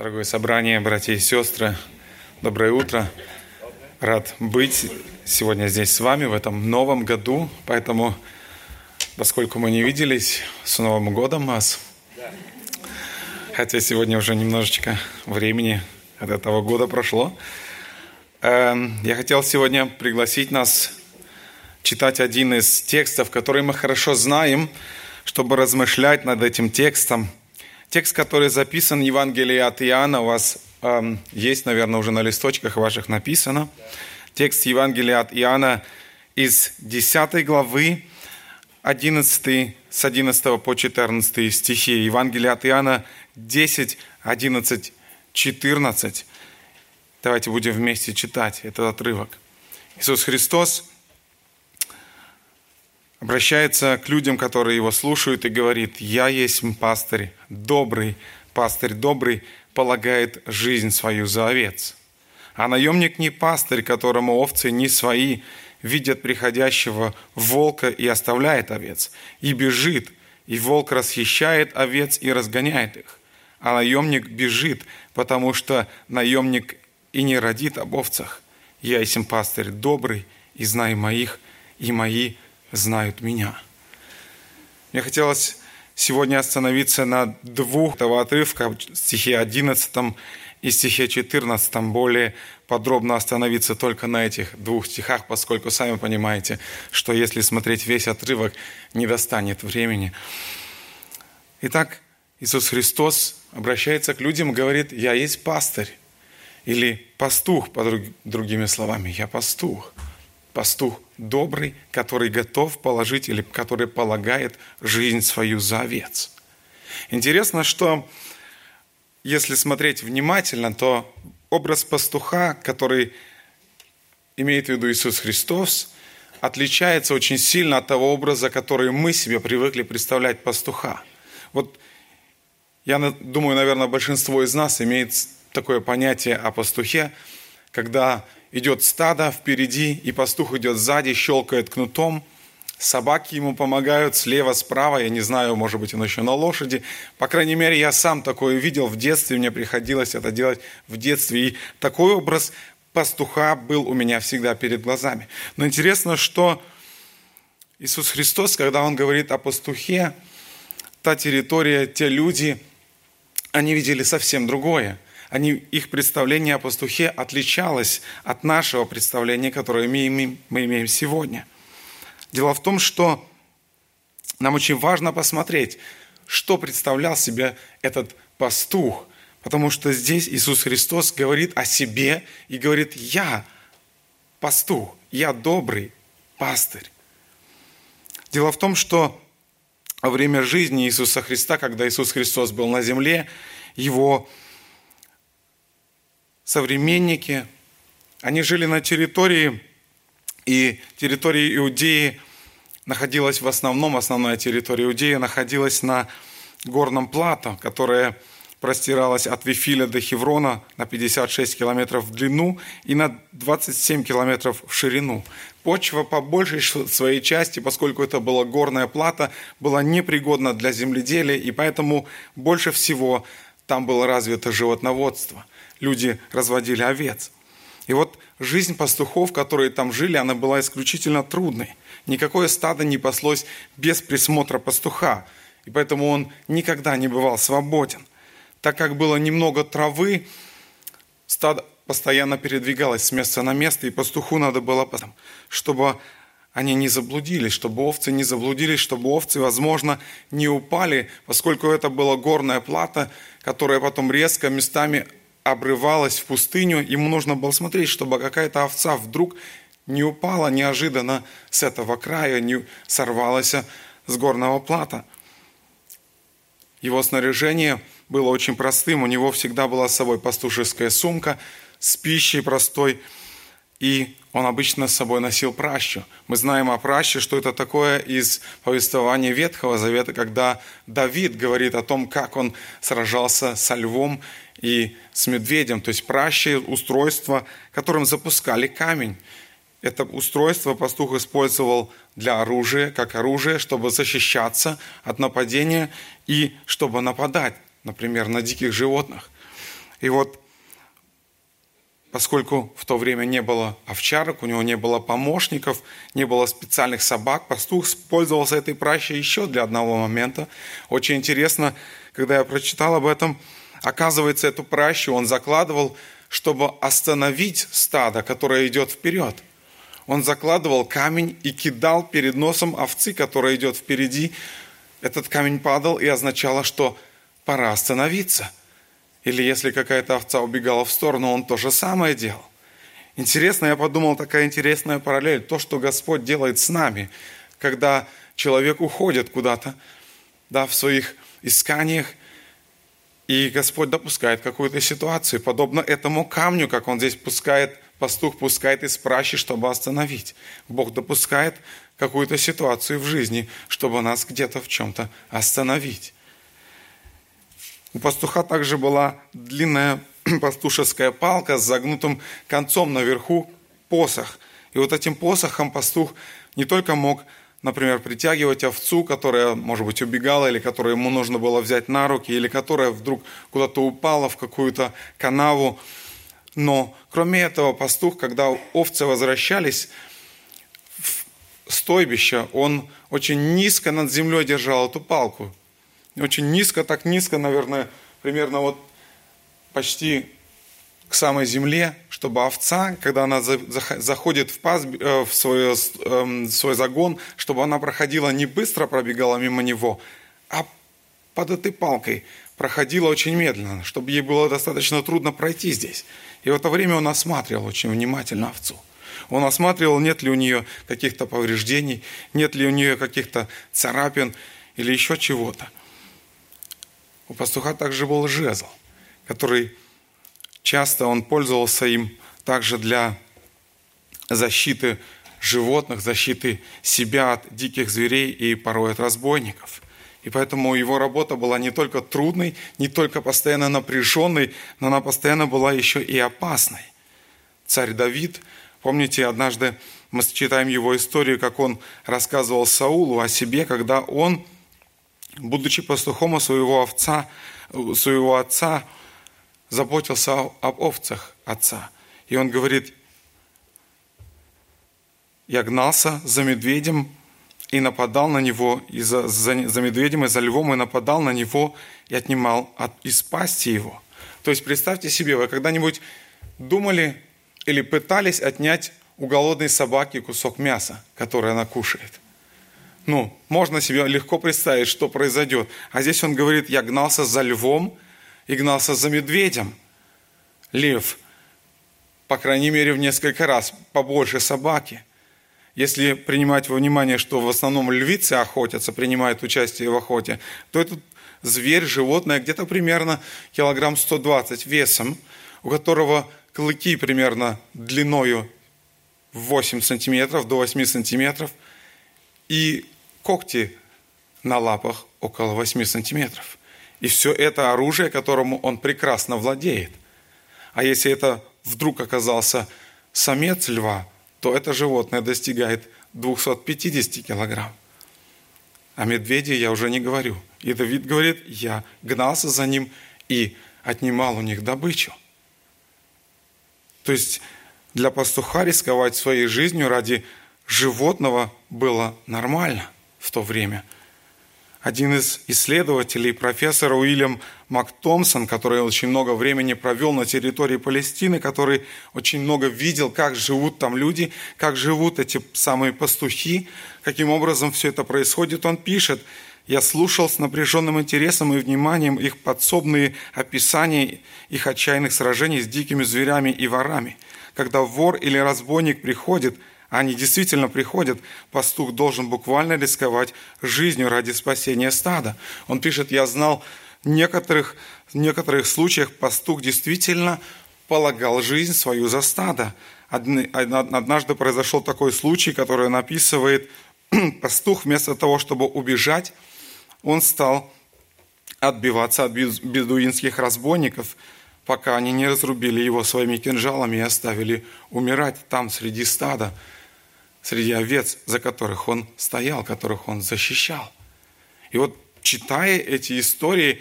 Дорогое собрание, братья и сестры, доброе утро. Рад быть сегодня здесь с вами в этом новом году. Поэтому, поскольку мы не виделись, с Новым годом вас. Хотя сегодня уже немножечко времени от этого года прошло. Эм, я хотел сегодня пригласить нас читать один из текстов, который мы хорошо знаем, чтобы размышлять над этим текстом – Текст, который записан в Евангелии от Иоанна, у вас э, есть, наверное, уже на листочках ваших написано. Текст Евангелия от Иоанна из 10 главы, 11, с 11 по 14 стихи. Евангелие от Иоанна 10, 11, 14. Давайте будем вместе читать этот отрывок. Иисус Христос обращается к людям, которые его слушают, и говорит, «Я есть пастырь, добрый, пастырь добрый, полагает жизнь свою за овец. А наемник не пастырь, которому овцы не свои, видят приходящего волка и оставляет овец, и бежит, и волк расхищает овец и разгоняет их. А наемник бежит, потому что наемник и не родит об овцах. Я есть пастырь добрый, и знаю моих, и мои знают меня. Мне хотелось сегодня остановиться на двух этого отрывка, стихе 11 и стихе 14, более подробно остановиться только на этих двух стихах, поскольку сами понимаете, что если смотреть весь отрывок, не достанет времени. Итак, Иисус Христос обращается к людям и говорит, «Я есть пастырь». Или пастух, по другими словами, «Я пастух». Пастух добрый, который готов положить или который полагает жизнь свою за овец. Интересно, что если смотреть внимательно, то образ пастуха, который имеет в виду Иисус Христос, отличается очень сильно от того образа, который мы себе привыкли представлять пастуха. Вот я думаю, наверное, большинство из нас имеет такое понятие о пастухе, когда идет стадо впереди, и пастух идет сзади, щелкает кнутом. Собаки ему помогают слева, справа. Я не знаю, может быть, он еще на лошади. По крайней мере, я сам такое видел в детстве. Мне приходилось это делать в детстве. И такой образ пастуха был у меня всегда перед глазами. Но интересно, что Иисус Христос, когда Он говорит о пастухе, та территория, те люди, они видели совсем другое – они, их представление о пастухе отличалось от нашего представления, которое мы имеем, мы имеем сегодня. Дело в том, что нам очень важно посмотреть, что представлял себе этот пастух, потому что здесь Иисус Христос говорит о себе и говорит, я пастух, я добрый пастырь. Дело в том, что во время жизни Иисуса Христа, когда Иисус Христос был на земле, его современники, они жили на территории, и территория Иудеи находилась в основном, основная территория Иудеи находилась на горном плато, которое простиралось от Вифиля до Хеврона на 56 километров в длину и на 27 километров в ширину. Почва по большей своей части, поскольку это была горная плата, была непригодна для земледелия, и поэтому больше всего там было развито животноводство люди разводили овец. И вот жизнь пастухов, которые там жили, она была исключительно трудной. Никакое стадо не паслось без присмотра пастуха, и поэтому он никогда не бывал свободен. Так как было немного травы, стадо постоянно передвигалось с места на место, и пастуху надо было, чтобы они не заблудились, чтобы овцы не заблудились, чтобы овцы, возможно, не упали, поскольку это была горная плата, которая потом резко местами обрывалась в пустыню, ему нужно было смотреть, чтобы какая-то овца вдруг не упала неожиданно с этого края, не сорвалась с горного плата. Его снаряжение было очень простым, у него всегда была с собой пастушеская сумка с пищей простой, и он обычно с собой носил пращу. Мы знаем о праще, что это такое из повествования Ветхого Завета, когда Давид говорит о том, как он сражался со львом и с медведем, то есть пращее устройство, которым запускали камень. Это устройство пастух использовал для оружия, как оружие, чтобы защищаться от нападения и чтобы нападать, например, на диких животных. И вот поскольку в то время не было овчарок, у него не было помощников, не было специальных собак, пастух пользовался этой пращей еще для одного момента. Очень интересно, когда я прочитал об этом, оказывается, эту пращу он закладывал, чтобы остановить стадо, которое идет вперед. Он закладывал камень и кидал перед носом овцы, которая идет впереди. Этот камень падал и означало, что пора остановиться – или если какая-то овца убегала в сторону, он то же самое делал. Интересно, я подумал, такая интересная параллель. То, что Господь делает с нами, когда человек уходит куда-то, да, в своих исканиях, и Господь допускает какую-то ситуацию, подобно этому камню, как Он здесь пускает, пастух пускает из пращи, чтобы остановить. Бог допускает какую-то ситуацию в жизни, чтобы нас где-то в чем-то остановить. У пастуха также была длинная пастушеская палка с загнутым концом наверху посох. И вот этим посохом пастух не только мог, например, притягивать овцу, которая, может быть, убегала, или которую ему нужно было взять на руки, или которая вдруг куда-то упала в какую-то канаву. Но кроме этого, пастух, когда овцы возвращались в стойбище, он очень низко над землей держал эту палку, очень низко, так низко, наверное, примерно вот почти к самой земле, чтобы овца, когда она заходит в, пас, э, в свой, эм, свой загон, чтобы она проходила не быстро пробегала мимо него, а под этой палкой проходила очень медленно, чтобы ей было достаточно трудно пройти здесь. И в это время он осматривал очень внимательно овцу. Он осматривал, нет ли у нее каких-то повреждений, нет ли у нее каких-то царапин или еще чего-то. У пастуха также был жезл, который часто он пользовался им также для защиты животных, защиты себя от диких зверей и порой от разбойников. И поэтому его работа была не только трудной, не только постоянно напряженной, но она постоянно была еще и опасной. Царь Давид, помните, однажды мы читаем его историю, как он рассказывал Саулу о себе, когда он будучи пастухом своего овца, своего отца, заботился об овцах отца. И он говорит, я гнался за медведем и нападал на него, и за, за, за медведем и за львом, и нападал на него и отнимал от, из пасти его. То есть представьте себе, вы когда-нибудь думали или пытались отнять у голодной собаки кусок мяса, который она кушает – ну, можно себе легко представить, что произойдет. А здесь он говорит, я гнался за львом и гнался за медведем. Лев, по крайней мере, в несколько раз побольше собаки. Если принимать во внимание, что в основном львицы охотятся, принимают участие в охоте, то этот зверь, животное где-то примерно килограмм 120 весом, у которого клыки примерно длиною 8 сантиметров до 8 сантиметров – и когти на лапах около 8 сантиметров. И все это оружие, которому он прекрасно владеет. А если это вдруг оказался самец льва, то это животное достигает 250 килограмм. О медведе я уже не говорю. И Давид говорит, я гнался за ним и отнимал у них добычу. То есть для пастуха рисковать своей жизнью ради животного было нормально в то время. Один из исследователей, профессор Уильям МакТомсон, который очень много времени провел на территории Палестины, который очень много видел, как живут там люди, как живут эти самые пастухи, каким образом все это происходит, он пишет, я слушал с напряженным интересом и вниманием их подсобные описания их отчаянных сражений с дикими зверями и ворами. Когда вор или разбойник приходит – они действительно приходят, пастух должен буквально рисковать жизнью ради спасения стада. Он пишет, я знал некоторых, в некоторых случаях пастух действительно полагал жизнь свою за стадо. Однажды произошел такой случай, который он описывает, пастух вместо того, чтобы убежать, он стал отбиваться от бедуинских разбойников, пока они не разрубили его своими кинжалами и оставили умирать там среди стада среди овец, за которых он стоял, которых он защищал. И вот читая эти истории,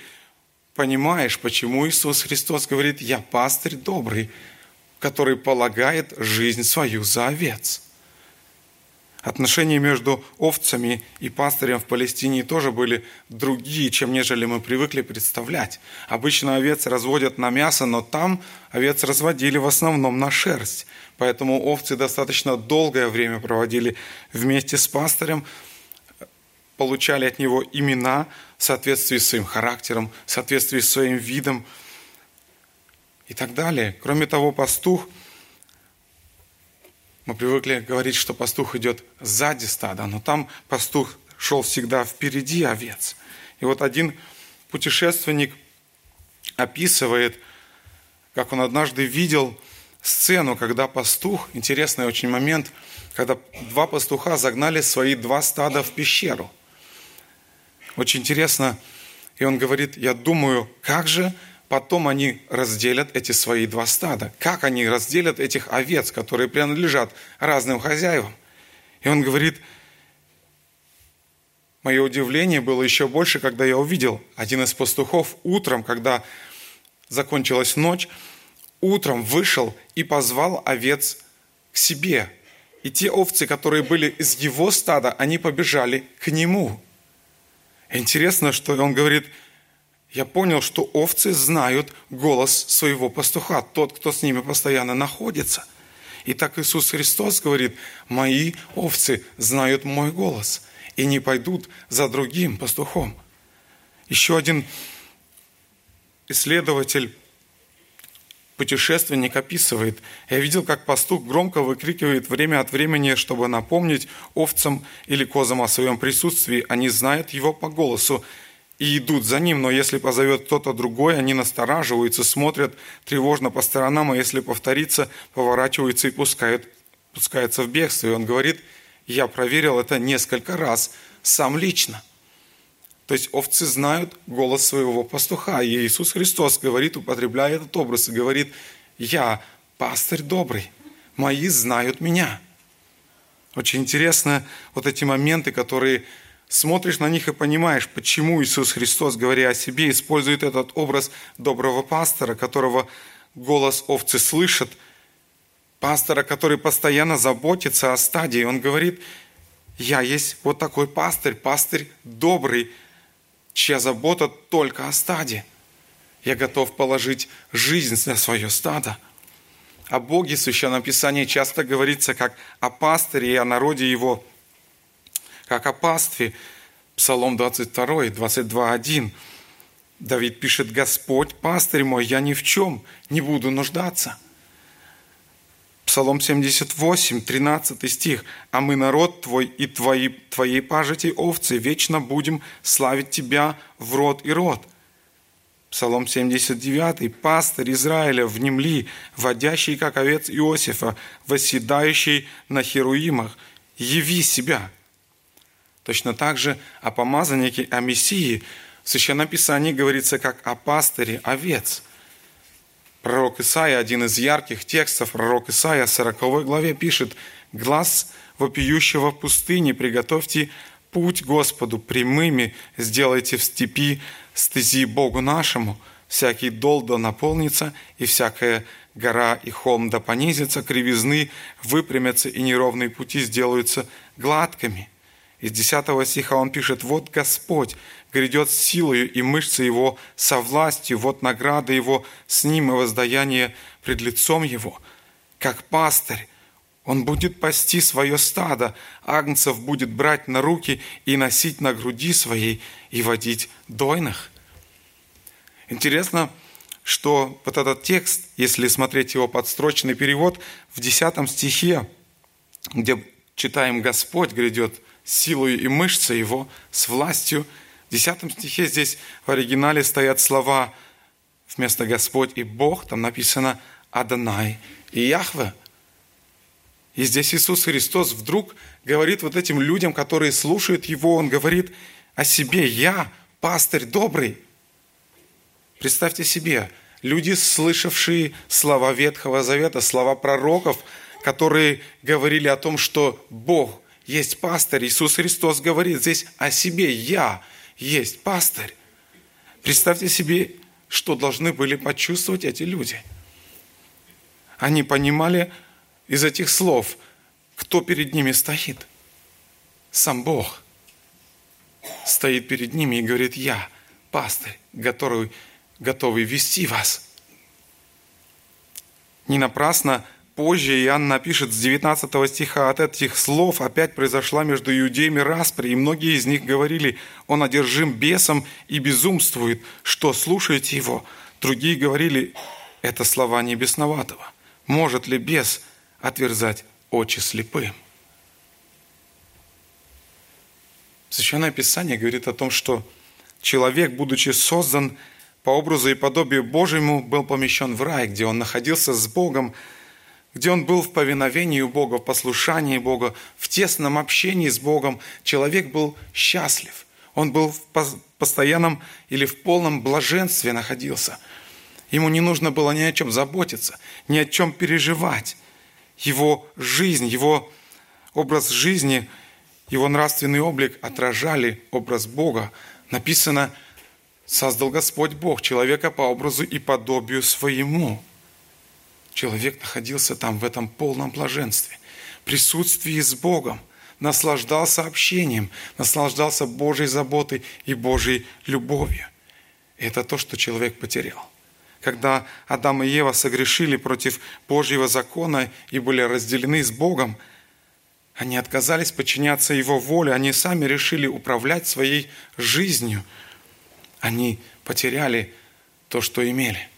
понимаешь, почему Иисус Христос говорит, я пастырь добрый, который полагает жизнь свою за овец. Отношения между овцами и пастырем в Палестине тоже были другие, чем нежели мы привыкли представлять. Обычно овец разводят на мясо, но там овец разводили в основном на шерсть. Поэтому овцы достаточно долгое время проводили вместе с пастырем, получали от него имена в соответствии с своим характером, в соответствии с своим видом и так далее. Кроме того, пастух – мы привыкли говорить, что пастух идет сзади стада, но там пастух шел всегда впереди овец. И вот один путешественник описывает, как он однажды видел сцену, когда пастух, интересный очень момент, когда два пастуха загнали свои два стада в пещеру. Очень интересно, и он говорит, я думаю, как же потом они разделят эти свои два стада. Как они разделят этих овец, которые принадлежат разным хозяевам? И он говорит, мое удивление было еще больше, когда я увидел один из пастухов утром, когда закончилась ночь, утром вышел и позвал овец к себе. И те овцы, которые были из его стада, они побежали к нему. Интересно, что он говорит – я понял, что овцы знают голос своего пастуха, тот, кто с ними постоянно находится. И так Иисус Христос говорит, мои овцы знают мой голос и не пойдут за другим пастухом. Еще один исследователь, путешественник описывает, я видел, как пастух громко выкрикивает время от времени, чтобы напомнить овцам или козам о своем присутствии. Они знают его по голосу и идут за ним, но если позовет кто-то другой, они настораживаются, смотрят тревожно по сторонам, а если повторится, поворачиваются и пускают, пускаются в бегство. И он говорит, я проверил это несколько раз, сам лично. То есть овцы знают голос своего пастуха. И Иисус Христос говорит, употребляя этот образ, и говорит, я пастырь добрый, мои знают меня. Очень интересно вот эти моменты, которые смотришь на них и понимаешь, почему Иисус Христос, говоря о себе, использует этот образ доброго пастора, которого голос овцы слышит, пастора, который постоянно заботится о стадии. Он говорит, я есть вот такой пастырь, пастырь добрый, чья забота только о стаде. Я готов положить жизнь на свое стадо. О Боге в Священном Писании часто говорится как о пастыре и о народе его – как о пастве. Псалом 22, 22.1. Давид пишет, «Господь, пастырь мой, я ни в чем не буду нуждаться». Псалом 78, 13 стих. «А мы народ твой и твои, твоей пажити овцы, вечно будем славить тебя в род и род». Псалом 79. «Пастырь Израиля внемли, водящий, как овец Иосифа, восседающий на херуимах, яви себя». Точно так же о помазаннике, о Мессии в Священном Писании говорится как о пастыре овец. Пророк Исаия, один из ярких текстов, пророк Исаия в 40 главе пишет «Глаз вопиющего в пустыне приготовьте путь Господу прямыми, сделайте в степи стези Богу нашему, всякий дол да наполнится, и всякая гора и холм да понизится, кривизны выпрямятся, и неровные пути сделаются гладкими». Из 10 стиха он пишет, «Вот Господь грядет силою, и мышцы Его со властью, вот награда Его с Ним и воздаяние пред лицом Его. Как пастырь, он будет пасти свое стадо, агнцев будет брать на руки и носить на груди своей и водить дойных». Интересно, что вот этот текст, если смотреть его подстрочный перевод, в 10 стихе, где читаем «Господь грядет силою и мышцей его, с властью. В 10 стихе здесь в оригинале стоят слова вместо Господь и Бог, там написано Адонай и Яхве. И здесь Иисус Христос вдруг говорит вот этим людям, которые слушают Его, Он говорит о себе, я пастырь добрый. Представьте себе, люди, слышавшие слова Ветхого Завета, слова пророков, которые говорили о том, что Бог – есть пастырь. Иисус Христос говорит здесь о себе. Я есть пастырь. Представьте себе что должны были почувствовать эти люди. Они понимали из этих слов, кто перед ними стоит. Сам Бог стоит перед ними и говорит, я, пастырь, готовый, готовый вести вас. Не напрасно позже Иоанн напишет с 19 стиха, от этих слов опять произошла между иудеями распри, и многие из них говорили, он одержим бесом и безумствует, что слушаете его. Другие говорили, это слова не бесноватого. Может ли бес отверзать очи слепым? Священное Писание говорит о том, что человек, будучи создан по образу и подобию Божьему, был помещен в рай, где он находился с Богом, где он был в повиновении у Бога, в послушании Бога, в тесном общении с Богом, человек был счастлив. Он был в постоянном или в полном блаженстве находился. Ему не нужно было ни о чем заботиться, ни о чем переживать. Его жизнь, его образ жизни, его нравственный облик отражали образ Бога. Написано, создал Господь Бог человека по образу и подобию своему – человек находился там в этом полном блаженстве, присутствии с Богом, наслаждался общением, наслаждался Божьей заботой и Божьей любовью. И это то, что человек потерял. Когда Адам и Ева согрешили против Божьего закона и были разделены с Богом, они отказались подчиняться Его воле, они сами решили управлять своей жизнью. Они потеряли то, что имели.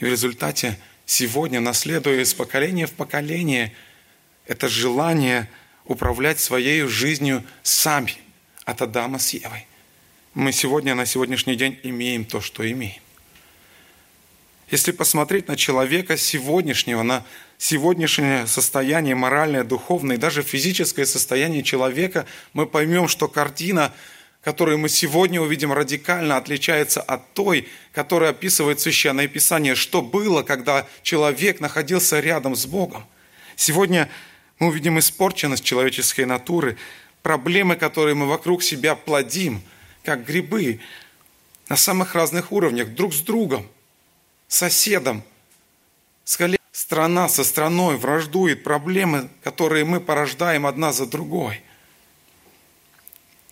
И в результате сегодня, наследуя из поколения в поколение, это желание управлять своей жизнью сами от Адама с Евой. Мы сегодня, на сегодняшний день имеем то, что имеем. Если посмотреть на человека сегодняшнего, на сегодняшнее состояние моральное, духовное и даже физическое состояние человека, мы поймем, что картина которую мы сегодня увидим, радикально отличается от той, которая описывает Священное Писание, что было, когда человек находился рядом с Богом. Сегодня мы увидим испорченность человеческой натуры, проблемы, которые мы вокруг себя плодим, как грибы, на самых разных уровнях, друг с другом, соседом, с коллегами. Страна со страной враждует, проблемы, которые мы порождаем одна за другой –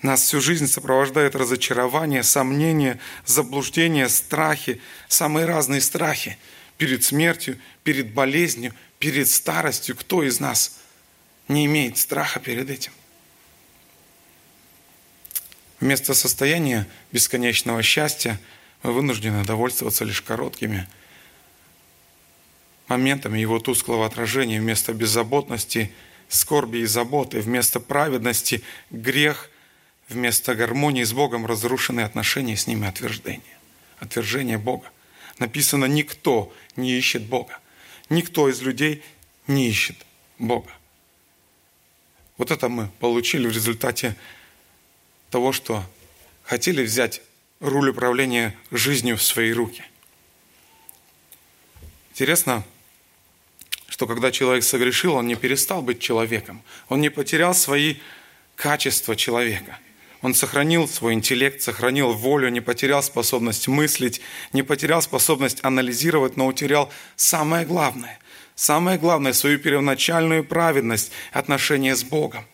нас всю жизнь сопровождает разочарование, сомнения, заблуждения, страхи, самые разные страхи перед смертью, перед болезнью, перед старостью. Кто из нас не имеет страха перед этим? Вместо состояния бесконечного счастья мы вынуждены довольствоваться лишь короткими моментами его тусклого отражения. Вместо беззаботности, скорби и заботы, вместо праведности, грех вместо гармонии с Богом разрушены отношения с ними отверждение. Отвержение Бога. Написано, никто не ищет Бога. Никто из людей не ищет Бога. Вот это мы получили в результате того, что хотели взять руль управления жизнью в свои руки. Интересно, что когда человек согрешил, он не перестал быть человеком. Он не потерял свои качества человека – он сохранил свой интеллект, сохранил волю, не потерял способность мыслить, не потерял способность анализировать, но утерял самое главное. Самое главное – свою первоначальную праведность, отношения с Богом.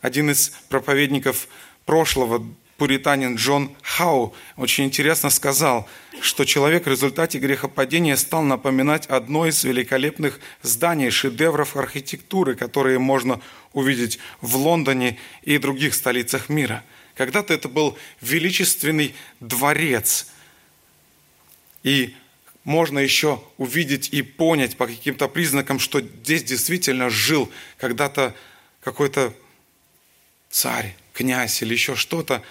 Один из проповедников прошлого, пуританин Джон Хау очень интересно сказал, что человек в результате грехопадения стал напоминать одно из великолепных зданий, шедевров архитектуры, которые можно увидеть в Лондоне и других столицах мира. Когда-то это был величественный дворец. И можно еще увидеть и понять по каким-то признакам, что здесь действительно жил когда-то какой-то царь, князь или еще что-то,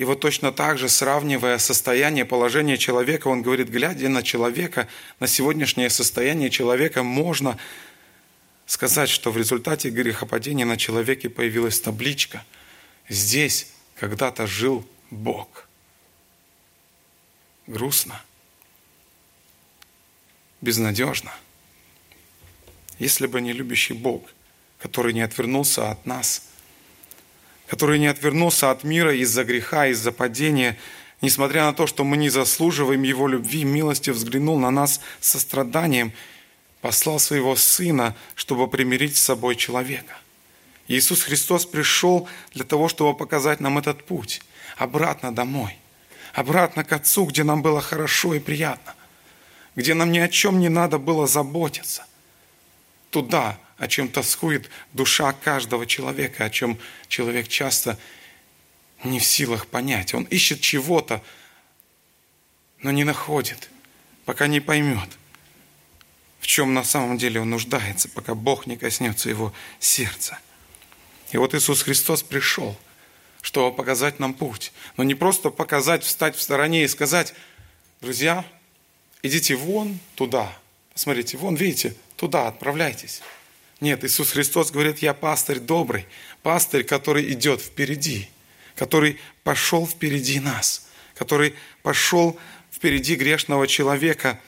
и вот точно так же, сравнивая состояние, положение человека, он говорит, глядя на человека, на сегодняшнее состояние человека, можно сказать, что в результате грехопадения на человеке появилась табличка. Здесь когда-то жил Бог. Грустно. Безнадежно. Если бы не любящий Бог, который не отвернулся от нас – который не отвернулся от мира из-за греха, из-за падения, несмотря на то, что мы не заслуживаем Его любви, милости, взглянул на нас со страданием, послал Своего Сына, чтобы примирить с собой человека. Иисус Христос пришел для того, чтобы показать нам этот путь обратно домой, обратно к Отцу, где нам было хорошо и приятно, где нам ни о чем не надо было заботиться, туда, о чем тоскует душа каждого человека, о чем человек часто не в силах понять. Он ищет чего-то, но не находит, пока не поймет, в чем на самом деле он нуждается, пока Бог не коснется его сердца. И вот Иисус Христос пришел, чтобы показать нам путь. Но не просто показать, встать в стороне и сказать, друзья, идите вон туда. Посмотрите, вон, видите, туда отправляйтесь. Нет, Иисус Христос говорит, я пастырь добрый, пастырь, который идет впереди – который пошел впереди нас, который пошел впереди грешного человека,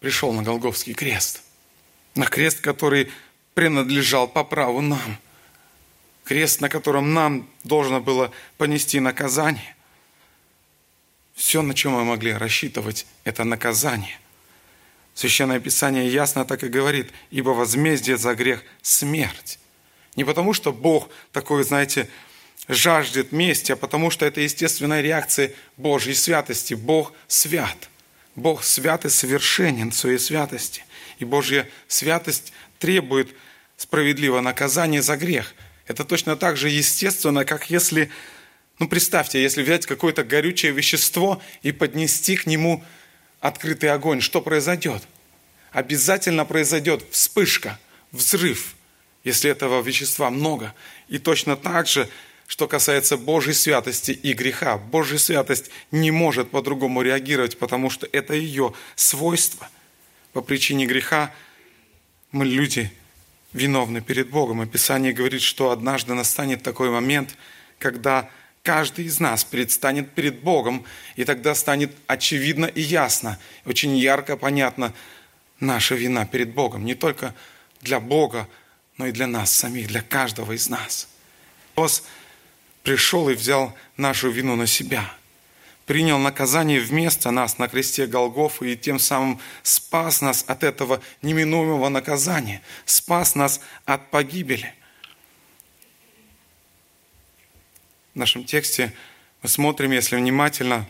пришел на Голговский крест, на крест, который принадлежал по праву нам, крест, на котором нам должно было понести наказание. Все, на чем мы могли рассчитывать, это наказание. Священное Писание ясно так и говорит, ибо возмездие за грех – смерть. Не потому, что Бог такой, знаете, жаждет мести, а потому что это естественная реакция Божьей святости. Бог свят. Бог свят и совершенен в своей святости. И Божья святость требует справедливого наказания за грех. Это точно так же естественно, как если, ну представьте, если взять какое-то горючее вещество и поднести к нему открытый огонь, что произойдет? Обязательно произойдет вспышка, взрыв – если этого вещества много. И точно так же, что касается Божьей святости и греха. Божья святость не может по-другому реагировать, потому что это ее свойство. По причине греха мы люди виновны перед Богом. И Писание говорит, что однажды настанет такой момент, когда каждый из нас предстанет перед Богом, и тогда станет очевидно и ясно, очень ярко понятно наша вина перед Богом. Не только для Бога, но и для нас самих, для каждого из нас. Христос пришел и взял нашу вину на себя, принял наказание вместо нас на кресте Голгофа и тем самым спас нас от этого неминуемого наказания, спас нас от погибели. В нашем тексте мы смотрим, если внимательно,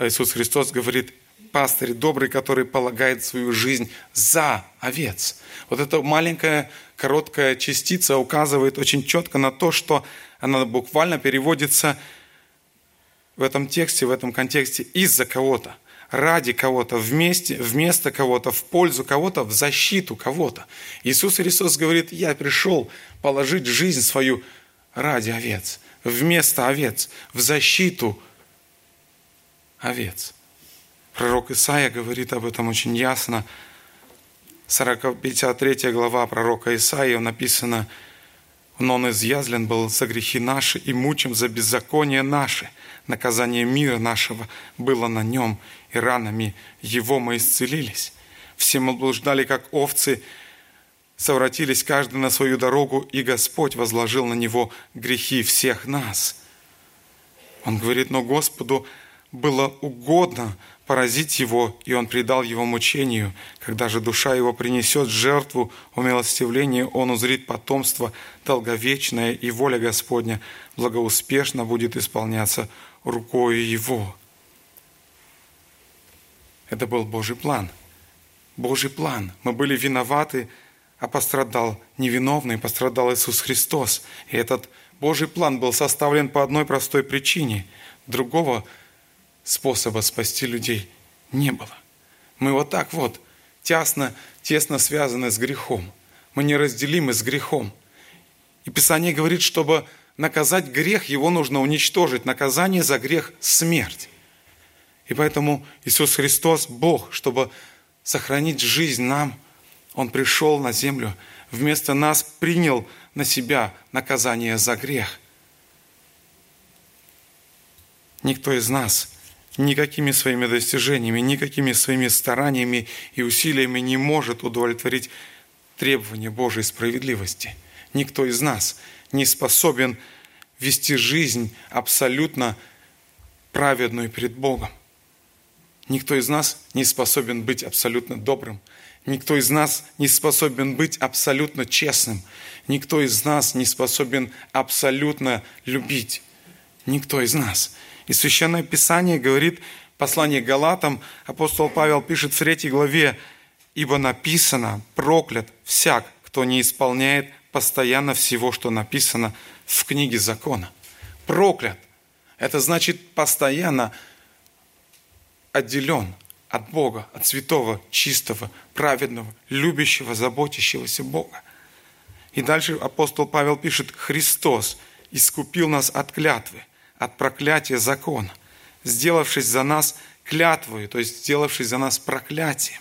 Иисус Христос говорит, пастырь добрый, который полагает свою жизнь за овец. Вот эта маленькая короткая частица указывает очень четко на то, что она буквально переводится в этом тексте, в этом контексте из-за кого-то, ради кого-то, вместе, вместо кого-то, в пользу кого-то, в защиту кого-то. Иисус Христос говорит, я пришел положить жизнь свою ради овец, вместо овец, в защиту овец. Пророк Исаия говорит об этом очень ясно. 40, 53 глава пророка Исаия написано, «Но он изъязлен был за грехи наши и мучим за беззаконие наши. Наказание мира нашего было на нем, и ранами его мы исцелились. Все мы блуждали, как овцы, совратились каждый на свою дорогу, и Господь возложил на него грехи всех нас». Он говорит, но Господу было угодно поразить его, и он предал его мучению. Когда же душа его принесет жертву умилостивления, он узрит потомство долговечное, и воля Господня благоуспешно будет исполняться рукою его. Это был Божий план. Божий план. Мы были виноваты, а пострадал невиновный, пострадал Иисус Христос. И этот Божий план был составлен по одной простой причине. Другого способа спасти людей не было. Мы вот так вот тесно, тесно связаны с грехом. Мы неразделимы с грехом. И Писание говорит, чтобы наказать грех, его нужно уничтожить. Наказание за грех – смерть. И поэтому Иисус Христос, Бог, чтобы сохранить жизнь нам, Он пришел на землю, вместо нас принял на себя наказание за грех. Никто из нас никакими своими достижениями, никакими своими стараниями и усилиями не может удовлетворить требования Божьей справедливости. Никто из нас не способен вести жизнь абсолютно праведную перед Богом. Никто из нас не способен быть абсолютно добрым. Никто из нас не способен быть абсолютно честным. Никто из нас не способен абсолютно любить. Никто из нас. И Священное Писание говорит, послание Галатам, апостол Павел пишет в третьей главе, «Ибо написано, проклят всяк, кто не исполняет постоянно всего, что написано в книге закона». Проклят. Это значит постоянно отделен от Бога, от святого, чистого, праведного, любящего, заботящегося Бога. И дальше апостол Павел пишет, Христос искупил нас от клятвы, от проклятия закона, сделавшись за нас клятвою, то есть сделавшись за нас проклятием,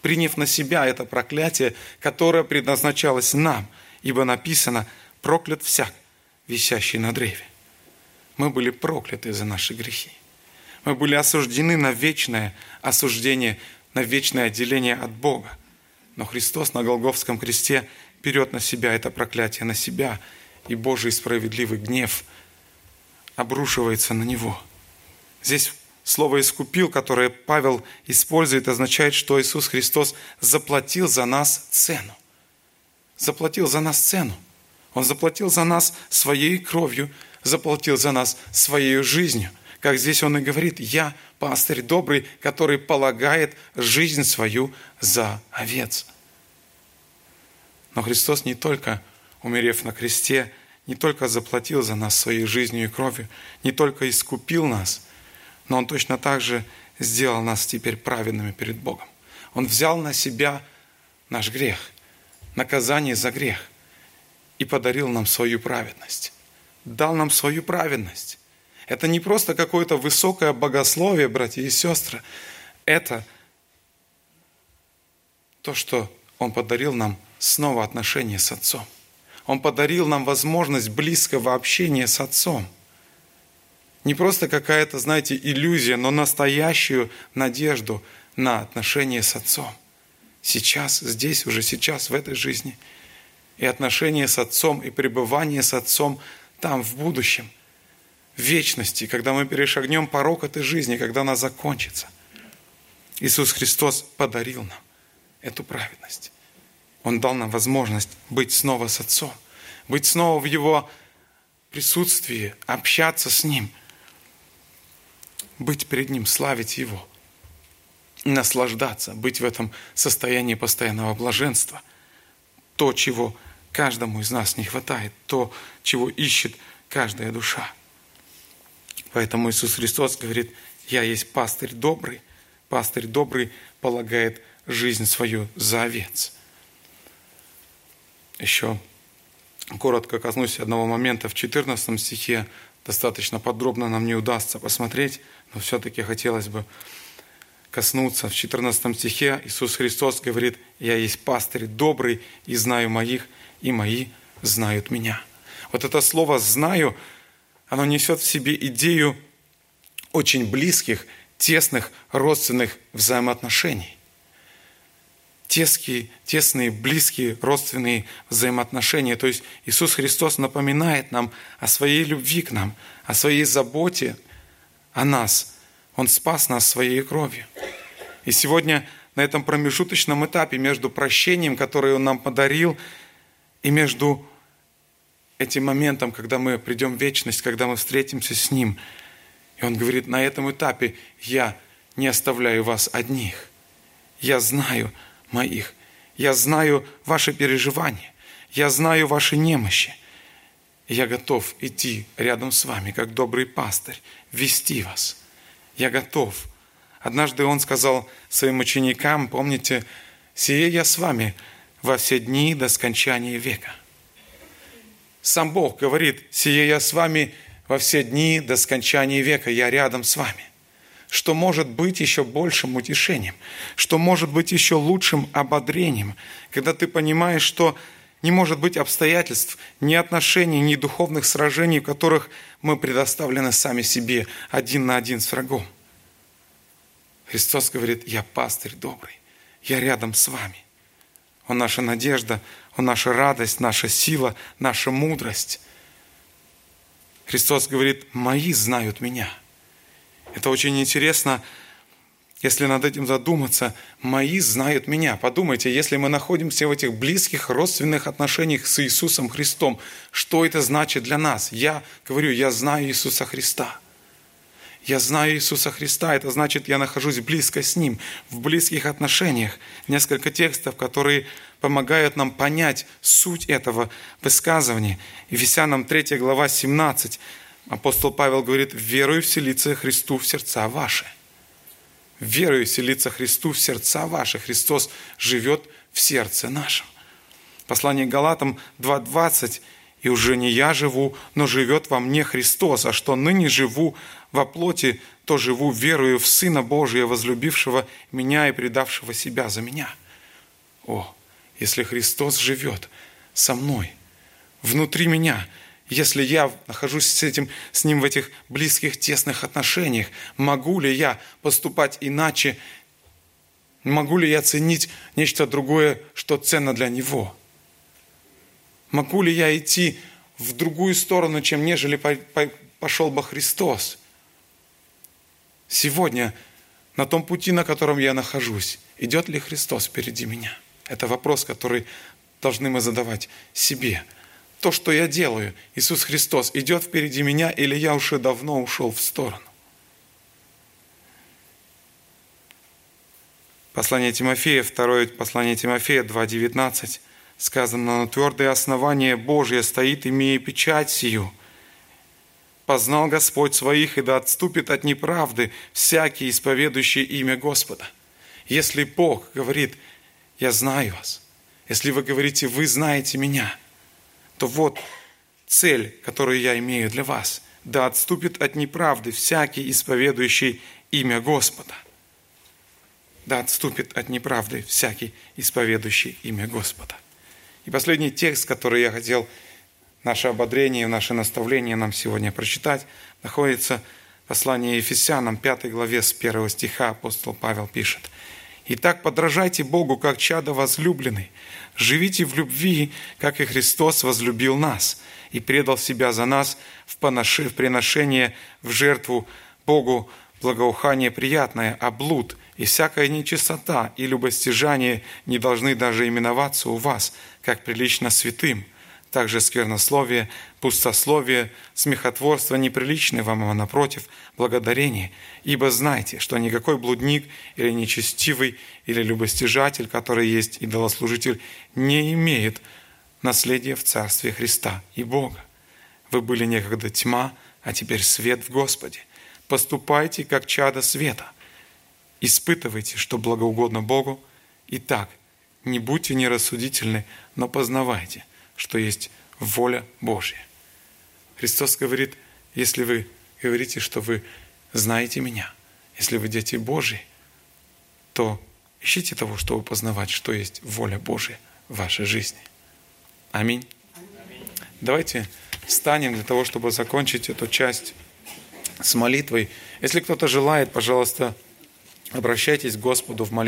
приняв на себя это проклятие, которое предназначалось нам, ибо написано «проклят всяк, висящий на древе». Мы были прокляты за наши грехи. Мы были осуждены на вечное осуждение, на вечное отделение от Бога. Но Христос на Голговском кресте берет на себя это проклятие, на себя, и Божий справедливый гнев обрушивается на Него. Здесь слово «искупил», которое Павел использует, означает, что Иисус Христос заплатил за нас цену. Заплатил за нас цену. Он заплатил за нас своей кровью, заплатил за нас своей жизнью – как здесь он и говорит, я пастырь добрый, который полагает жизнь свою за овец. Но Христос не только, умерев на кресте, не только заплатил за нас своей жизнью и кровью, не только искупил нас, но Он точно так же сделал нас теперь праведными перед Богом. Он взял на себя наш грех, наказание за грех и подарил нам свою праведность. Дал нам свою праведность. Это не просто какое-то высокое богословие, братья и сестры. Это то, что Он подарил нам снова отношения с Отцом. Он подарил нам возможность близкого общения с Отцом. Не просто какая-то, знаете, иллюзия, но настоящую надежду на отношения с Отцом. Сейчас, здесь, уже сейчас, в этой жизни. И отношения с Отцом, и пребывание с Отцом там, в будущем – вечности, когда мы перешагнем порог этой жизни, когда она закончится. Иисус Христос подарил нам эту праведность. Он дал нам возможность быть снова с Отцом, быть снова в Его присутствии, общаться с Ним, быть перед Ним, славить Его, наслаждаться, быть в этом состоянии постоянного блаженства. То, чего каждому из нас не хватает, то, чего ищет каждая душа – Поэтому Иисус Христос говорит, я есть пастырь добрый. Пастырь добрый полагает жизнь свою за овец. Еще коротко коснусь одного момента в 14 стихе. Достаточно подробно нам не удастся посмотреть, но все-таки хотелось бы коснуться. В 14 стихе Иисус Христос говорит, «Я есть пастырь добрый, и знаю моих, и мои знают меня». Вот это слово «знаю» оно несет в себе идею очень близких, тесных, родственных взаимоотношений. Теские, тесные, близкие, родственные взаимоотношения. То есть Иисус Христос напоминает нам о своей любви к нам, о своей заботе о нас. Он спас нас своей кровью. И сегодня на этом промежуточном этапе между прощением, которое Он нам подарил, и между этим моментом, когда мы придем в вечность, когда мы встретимся с Ним. И Он говорит, на этом этапе я не оставляю вас одних. Я знаю моих. Я знаю ваши переживания. Я знаю ваши немощи. я готов идти рядом с вами, как добрый пастырь, вести вас. Я готов. Однажды он сказал своим ученикам, помните, «Сие я с вами во все дни до скончания века». Сам Бог говорит, «Сие я с вами во все дни до скончания века, я рядом с вами». Что может быть еще большим утешением? Что может быть еще лучшим ободрением? Когда ты понимаешь, что не может быть обстоятельств, ни отношений, ни духовных сражений, в которых мы предоставлены сами себе один на один с врагом. Христос говорит, я пастырь добрый, я рядом с вами. Он наша надежда, Он наша радость, наша сила, наша мудрость. Христос говорит, мои знают меня. Это очень интересно, если над этим задуматься, мои знают меня. Подумайте, если мы находимся в этих близких родственных отношениях с Иисусом Христом, что это значит для нас? Я говорю, я знаю Иисуса Христа. Я знаю Иисуса Христа, это значит, я нахожусь близко с Ним, в близких отношениях. Несколько текстов, которые помогают нам понять суть этого высказывания. Ефесянам 3 глава 17. Апостол Павел говорит, «Верую вселиться Христу в сердца ваши». Верою селиться Христу в сердца ваши. Христос живет в сердце нашем. Послание Галатам 2.20. «И уже не я живу, но живет во мне Христос, а что ныне живу во плоти, то живу верою в Сына Божия, возлюбившего меня и предавшего себя за меня». О, если Христос живет со мной, внутри меня – если я нахожусь с, этим, с ним в этих близких, тесных отношениях, могу ли я поступать иначе? Могу ли я ценить нечто другое, что ценно для него? Могу ли я идти в другую сторону, чем нежели пошел бы Христос? Сегодня на том пути, на котором я нахожусь, идет ли Христос впереди меня? Это вопрос, который должны мы задавать себе – то, что я делаю, Иисус Христос идет впереди меня или я уже давно ушел в сторону. Послание Тимофея, второе послание Тимофея 2.19 сказано, «На твердое основание Божие стоит, имея печать сию. Познал Господь своих, и да отступит от неправды всякий, исповедующий имя Господа». Если Бог говорит, «Я знаю вас», если вы говорите, «Вы знаете меня», то вот цель, которую я имею для вас. Да отступит от неправды всякий, исповедующий имя Господа. Да отступит от неправды всякий, исповедующий имя Господа. И последний текст, который я хотел наше ободрение, наше наставление нам сегодня прочитать, находится в послании Ефесянам, 5 главе с 1 стиха апостол Павел пишет. «Итак, подражайте Богу, как чадо возлюбленный, Живите в любви, как и Христос возлюбил нас и предал себя за нас в, поноши, в приношение в жертву. Богу благоухание приятное, а блуд и всякая нечистота и любостяжание не должны даже именоваться у вас, как прилично святым – также сквернословие, пустословие, смехотворство неприличны вам, а напротив, благодарение. Ибо знайте, что никакой блудник или нечестивый, или любостяжатель, который есть идолослужитель, не имеет наследия в Царстве Христа и Бога. Вы были некогда тьма, а теперь свет в Господе. Поступайте, как чада света. Испытывайте, что благоугодно Богу. И так, не будьте нерассудительны, но познавайте – что есть воля Божья. Христос говорит, если вы говорите, что вы знаете меня, если вы дети Божьи, то ищите того, чтобы познавать, что есть воля Божья в вашей жизни. Аминь. Аминь. Давайте встанем для того, чтобы закончить эту часть с молитвой. Если кто-то желает, пожалуйста, обращайтесь к Господу в молитве.